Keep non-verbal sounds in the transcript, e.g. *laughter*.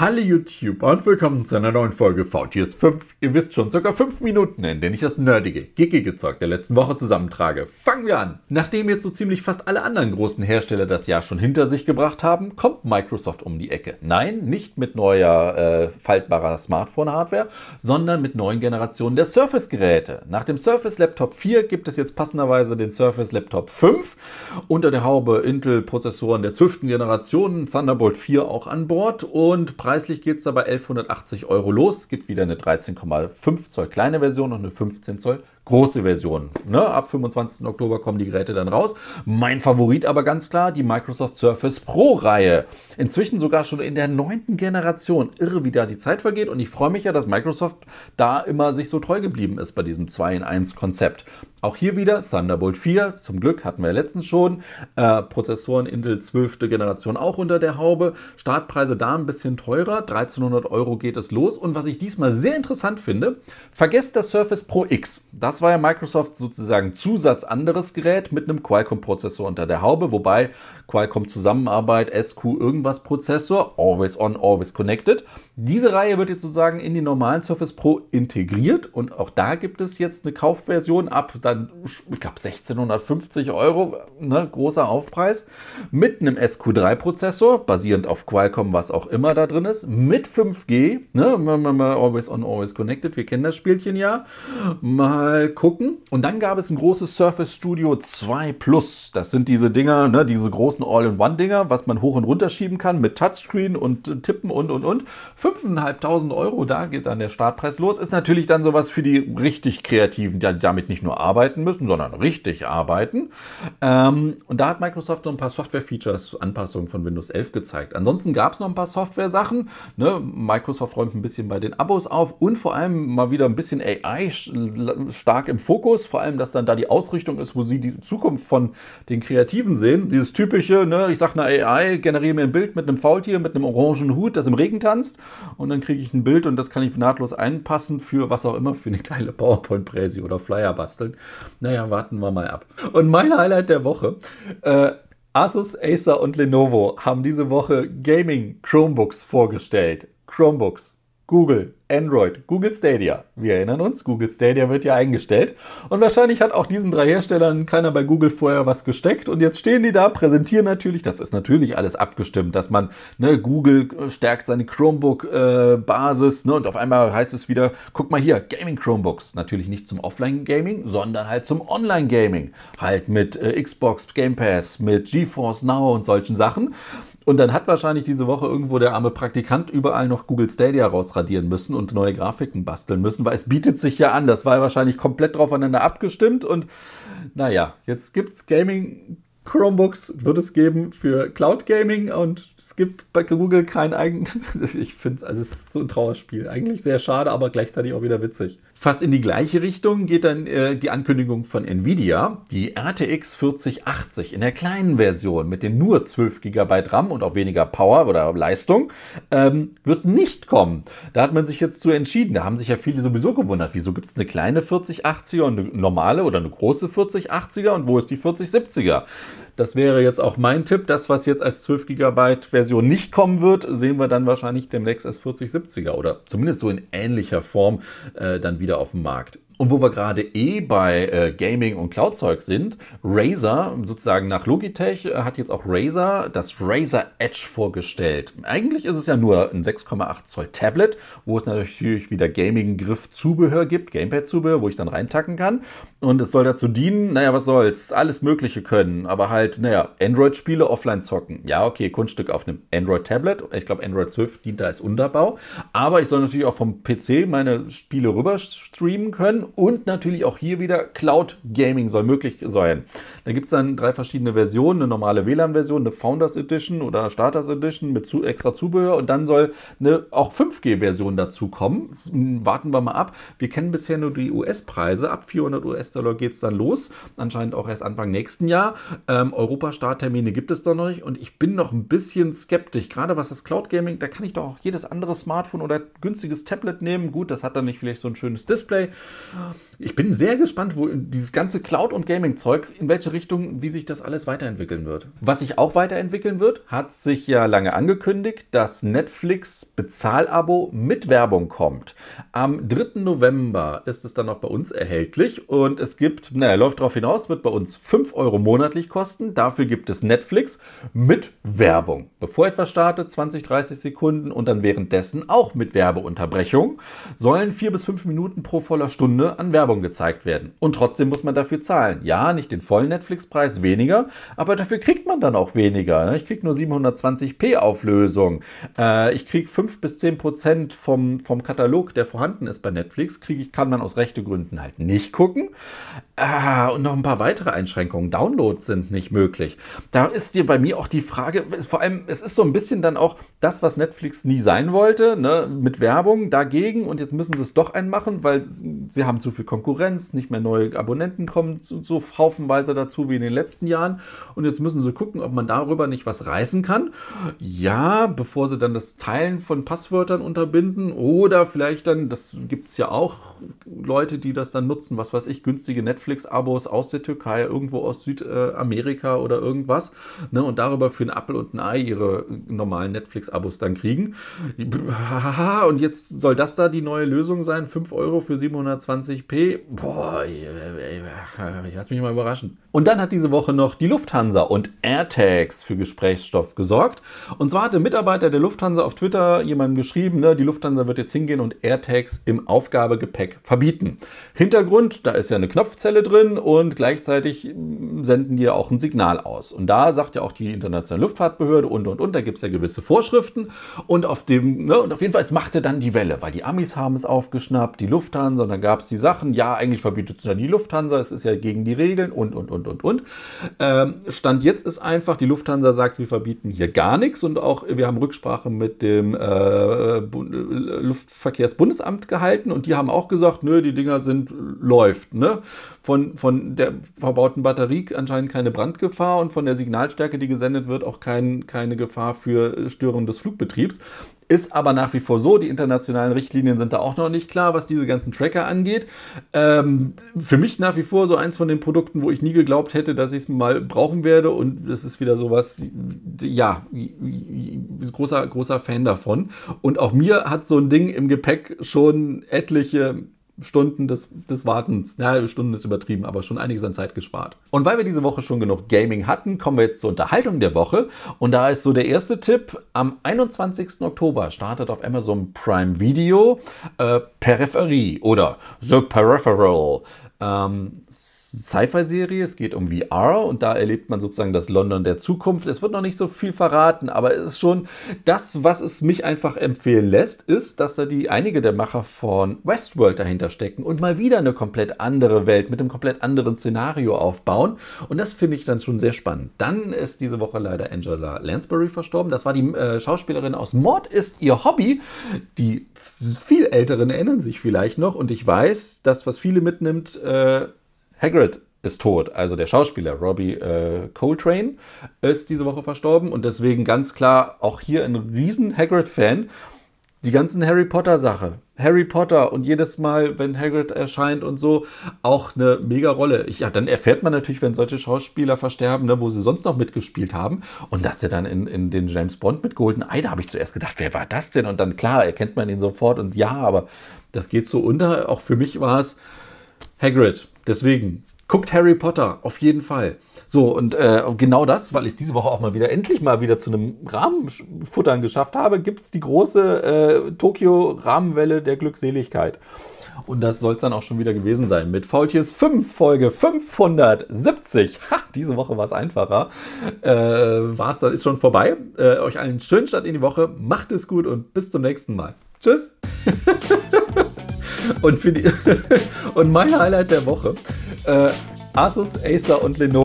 Hallo YouTube und willkommen zu einer neuen Folge VTS 5. Ihr wisst schon, circa 5 Minuten, in denen ich das nerdige, geekige Zeug der letzten Woche zusammentrage. Fangen wir an! Nachdem jetzt so ziemlich fast alle anderen großen Hersteller das Jahr schon hinter sich gebracht haben, kommt Microsoft um die Ecke. Nein, nicht mit neuer äh, faltbarer Smartphone-Hardware, sondern mit neuen Generationen der Surface-Geräte. Nach dem Surface Laptop 4 gibt es jetzt passenderweise den Surface Laptop 5. Unter der Haube Intel-Prozessoren der 12. Generation, Thunderbolt 4 auch an Bord und Preislich geht es dabei 1180 Euro los. Es gibt wieder eine 13,5 Zoll kleine Version und eine 15 Zoll große Version. Ne? Ab 25. Oktober kommen die Geräte dann raus. Mein Favorit aber ganz klar die Microsoft Surface Pro Reihe. Inzwischen sogar schon in der neunten Generation. Irre, wie da die Zeit vergeht. Und ich freue mich ja, dass Microsoft da immer sich so treu geblieben ist bei diesem 2 in 1 Konzept. Auch hier wieder Thunderbolt 4. Zum Glück hatten wir letztens schon. Äh, Prozessoren Intel 12. Generation auch unter der Haube. Startpreise da ein bisschen teurer. 1300 Euro geht es los. Und was ich diesmal sehr interessant finde, vergesst das Surface Pro X. Das war ja Microsoft sozusagen Zusatz anderes Gerät mit einem Qualcomm-Prozessor unter der Haube, wobei Qualcomm Zusammenarbeit, SQ irgendwas Prozessor, always on, always connected. Diese Reihe wird jetzt sozusagen in die normalen Surface Pro integriert und auch da gibt es jetzt eine Kaufversion ab dann, ich glaube 1650 Euro, ne, großer Aufpreis, mit einem SQ3 Prozessor, basierend auf Qualcomm, was auch immer da drin ist, mit 5G, ne, always on, always connected, wir kennen das Spielchen ja, mal gucken. Und dann gab es ein großes Surface Studio 2 Plus, das sind diese Dinger, ne, diese großen All-in-One-Dinger, was man hoch und runter schieben kann mit Touchscreen und Tippen und und und. 5.500 Euro, da geht dann der Startpreis los. Ist natürlich dann sowas für die richtig Kreativen, die damit nicht nur arbeiten müssen, sondern richtig arbeiten. Ähm, und da hat Microsoft noch ein paar Software-Features, Anpassungen von Windows 11 gezeigt. Ansonsten gab es noch ein paar Software-Sachen. Ne? Microsoft räumt ein bisschen bei den Abos auf und vor allem mal wieder ein bisschen AI stark im Fokus. Vor allem, dass dann da die Ausrichtung ist, wo sie die Zukunft von den Kreativen sehen. Dieses typische ne? ich sage einer AI, generiere mir ein Bild mit einem Faultier, mit einem orangen Hut, das im Regen tanzt und dann kriege ich ein Bild und das kann ich nahtlos einpassen für was auch immer, für eine geile PowerPoint-Präsi oder Flyer basteln. Naja, warten wir mal ab. Und mein Highlight der Woche, äh, Asus, Acer und Lenovo haben diese Woche Gaming Chromebooks vorgestellt. Chromebooks. Google, Android, Google Stadia. Wir erinnern uns, Google Stadia wird ja eingestellt. Und wahrscheinlich hat auch diesen drei Herstellern keiner bei Google vorher was gesteckt. Und jetzt stehen die da, präsentieren natürlich, das ist natürlich alles abgestimmt, dass man, ne, Google stärkt seine Chromebook-Basis, äh, ne, und auf einmal heißt es wieder, guck mal hier, Gaming Chromebooks. Natürlich nicht zum Offline-Gaming, sondern halt zum Online-Gaming. Halt mit äh, Xbox Game Pass, mit GeForce Now und solchen Sachen. Und dann hat wahrscheinlich diese Woche irgendwo der arme Praktikant überall noch Google Stadia rausradieren müssen und neue Grafiken basteln müssen, weil es bietet sich ja an. Das war ja wahrscheinlich komplett draufeinander abgestimmt. Und naja, jetzt gibt es Gaming Chromebooks, wird es geben für Cloud Gaming und es gibt bei Google kein eigenes. *laughs* ich finde es, also es ist so ein Trauerspiel. Eigentlich sehr schade, aber gleichzeitig auch wieder witzig. Fast in die gleiche Richtung geht dann äh, die Ankündigung von Nvidia. Die RTX 4080 in der kleinen Version mit den nur 12 GB RAM und auch weniger Power oder Leistung ähm, wird nicht kommen. Da hat man sich jetzt zu entschieden. Da haben sich ja viele sowieso gewundert, wieso gibt es eine kleine 4080er und eine normale oder eine große 4080er und wo ist die 4070er? Das wäre jetzt auch mein Tipp. Das, was jetzt als 12 GB Version nicht kommen wird, sehen wir dann wahrscheinlich demnächst als 4070er oder zumindest so in ähnlicher Form äh, dann wieder auf dem Markt. Und wo wir gerade eh bei äh, Gaming und Cloud-Zeug sind, Razer, sozusagen nach Logitech, äh, hat jetzt auch Razer das Razer Edge vorgestellt. Eigentlich ist es ja nur ein 6,8 Zoll Tablet, wo es natürlich wieder Gaming-Griff-Zubehör gibt, Gamepad-Zubehör, wo ich dann reintacken kann. Und es soll dazu dienen, naja, was soll's, alles Mögliche können, aber halt, naja, Android-Spiele offline zocken. Ja, okay, Kunststück auf einem Android-Tablet. Ich glaube, Android 12 dient da als Unterbau. Aber ich soll natürlich auch vom PC meine Spiele rüber streamen können und natürlich auch hier wieder Cloud Gaming soll möglich sein. Da gibt es dann drei verschiedene Versionen, eine normale WLAN-Version, eine Founders Edition oder Starters Edition mit zu, extra Zubehör und dann soll eine auch 5G-Version dazu kommen. Warten wir mal ab. Wir kennen bisher nur die US-Preise. Ab 400 US-Dollar geht es dann los. Anscheinend auch erst Anfang nächsten Jahr. Ähm, Europa-Starttermine gibt es da noch nicht und ich bin noch ein bisschen skeptisch. Gerade was das Cloud Gaming, da kann ich doch auch jedes andere Smartphone oder günstiges Tablet nehmen. Gut, das hat dann nicht vielleicht so ein schönes Display Ich bin sehr gespannt, wo dieses ganze Cloud- und Gaming-Zeug, in welche Richtung, wie sich das alles weiterentwickeln wird. Was sich auch weiterentwickeln wird, hat sich ja lange angekündigt, dass Netflix Bezahlabo mit Werbung kommt. Am 3. November ist es dann auch bei uns erhältlich und es gibt, naja, läuft darauf hinaus, wird bei uns 5 Euro monatlich kosten. Dafür gibt es Netflix mit Werbung. Bevor etwas startet, 20, 30 Sekunden und dann währenddessen auch mit Werbeunterbrechung, sollen 4 bis 5 Minuten pro voller Stunde an Werbung gezeigt werden. Und trotzdem muss man dafür zahlen. Ja, nicht den vollen Netflix-Preis, weniger, aber dafür kriegt man dann auch weniger. Ne? Ich kriege nur 720p Auflösung. Äh, ich kriege 5 bis 10 Prozent vom, vom Katalog, der vorhanden ist bei Netflix, kriege ich, kann man aus Rechtegründen halt nicht gucken. Ah, und noch ein paar weitere Einschränkungen. Downloads sind nicht möglich. Da ist dir bei mir auch die Frage, vor allem, es ist so ein bisschen dann auch das, was Netflix nie sein wollte, ne, mit Werbung dagegen und jetzt müssen sie es doch einmachen, weil sie haben zu viel Konkurrenz, nicht mehr neue Abonnenten kommen so, so haufenweise dazu wie in den letzten Jahren und jetzt müssen sie gucken, ob man darüber nicht was reißen kann. Ja, bevor sie dann das Teilen von Passwörtern unterbinden oder vielleicht dann, das gibt es ja auch, Leute, die das dann nutzen, was weiß ich, günstige Netflix-Abos aus der Türkei, irgendwo aus Südamerika oder irgendwas, ne, und darüber für ein Apple und ein Ei ihre normalen Netflix-Abos dann kriegen. *laughs* Und jetzt soll das da die neue Lösung sein? 5 Euro für 720p? Boah, ich lass mich mal überraschen. Und dann hat diese Woche noch die Lufthansa und AirTags für Gesprächsstoff gesorgt. Und zwar hat der Mitarbeiter der Lufthansa auf Twitter jemandem geschrieben, ne, die Lufthansa wird jetzt hingehen und AirTags im Aufgabegepäck verbieten. Hintergrund, da ist ja eine Knopfzelle drin und gleichzeitig senden die ja auch ein Signal aus. Und da sagt ja auch die internationale Luftfahrtbehörde und und und, da gibt es ja gewisse Vorschriften. Und auf dem, ne, und auf jeden Fall, es machte dann die Welle, weil die Amis haben es aufgeschnappt, die Lufthansa, und dann gab es die Sachen, ja, eigentlich verbietet es ja die Lufthansa, es ist ja gegen die Regeln und und und und und. Ähm, Stand jetzt ist einfach, die Lufthansa sagt, wir verbieten hier gar nichts und auch wir haben Rücksprache mit dem äh, Luftverkehrsbundesamt gehalten und die haben auch gesagt, nö, die Dinger sind, läuft. Ne? Von, von der verbauten Batterie anscheinend keine Brandgefahr und von der Signalstärke, die gesendet wird, auch kein, keine Gefahr für Störung des Flugbetriebs. Ist aber nach wie vor so, die internationalen Richtlinien sind da auch noch nicht klar, was diese ganzen Tracker angeht. Ähm, für mich nach wie vor so eins von den Produkten, wo ich nie geglaubt hätte, dass ich es mal brauchen werde. Und das ist wieder sowas, ja, großer, großer Fan davon. Und auch mir hat so ein Ding im Gepäck schon etliche Stunden des, des Wartens, ja, Stunden ist übertrieben, aber schon einiges an Zeit gespart. Und weil wir diese Woche schon genug Gaming hatten, kommen wir jetzt zur Unterhaltung der Woche. Und da ist so der erste Tipp, am 21. Oktober startet auf Amazon Prime Video äh, Peripherie oder The Peripheral. Ähm, Sci-Fi-Serie. Es geht um VR und da erlebt man sozusagen das London der Zukunft. Es wird noch nicht so viel verraten, aber es ist schon das, was es mich einfach empfehlen lässt, ist, dass da die einige der Macher von Westworld dahinter stecken und mal wieder eine komplett andere Welt mit einem komplett anderen Szenario aufbauen. Und das finde ich dann schon sehr spannend. Dann ist diese Woche leider Angela Lansbury verstorben. Das war die äh, Schauspielerin aus Mord ist ihr Hobby. Die viel Älteren erinnern sich vielleicht noch und ich weiß, das, was viele mitnimmt, äh, Hagrid ist tot. Also der Schauspieler Robbie äh, Coltrane ist diese Woche verstorben und deswegen ganz klar auch hier ein riesen Hagrid-Fan. Die ganzen Harry Potter-Sache. Harry Potter und jedes Mal, wenn Hagrid erscheint und so, auch eine mega Rolle. Ja, dann erfährt man natürlich, wenn solche Schauspieler versterben, ne, wo sie sonst noch mitgespielt haben. Und dass der dann in, in den James Bond mit Golden Eye, da habe ich zuerst gedacht, wer war das denn? Und dann, klar, erkennt man ihn sofort und ja, aber das geht so unter. Auch für mich war es Hagrid. Deswegen, guckt Harry Potter, auf jeden Fall. So, und äh, genau das, weil ich diese Woche auch mal wieder, endlich mal wieder zu einem Rahmenfuttern geschafft habe, gibt es die große äh, Tokio-Rahmenwelle der Glückseligkeit. Und das soll es dann auch schon wieder gewesen sein mit Faultiers 5, Folge 570. Ha, diese Woche war es einfacher. Äh, war es, dann ist schon vorbei. Äh, euch einen schönen Start in die Woche. Macht es gut und bis zum nächsten Mal. Tschüss. *laughs* und, die *laughs* und mein Highlight der Woche. Äh, Asus, Acer und Lenovo